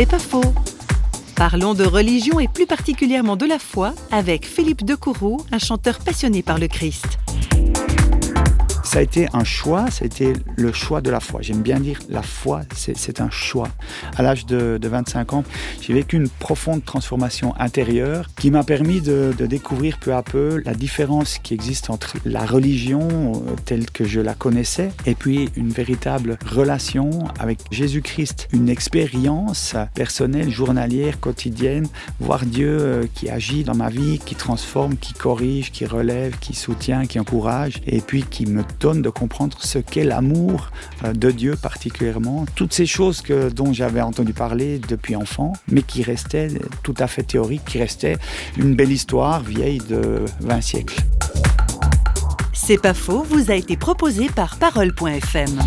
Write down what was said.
C'est pas faux. Parlons de religion et plus particulièrement de la foi avec Philippe de Courroux, un chanteur passionné par le Christ ça a été un choix, ça a été le choix de la foi. J'aime bien dire la foi, c'est un choix. À l'âge de, 25 ans, j'ai vécu une profonde transformation intérieure qui m'a permis de, découvrir peu à peu la différence qui existe entre la religion euh, telle que je la connaissais et puis une véritable relation avec Jésus-Christ, une expérience personnelle, journalière, quotidienne, voir Dieu euh, qui agit dans ma vie, qui transforme, qui corrige, qui relève, qui soutient, qui encourage et puis qui me de comprendre ce qu'est l'amour euh, de Dieu particulièrement. Toutes ces choses que, dont j'avais entendu parler depuis enfant, mais qui restaient tout à fait théoriques, qui restaient une belle histoire vieille de 20 siècles. C'est pas faux, vous a été proposé par parole.fm.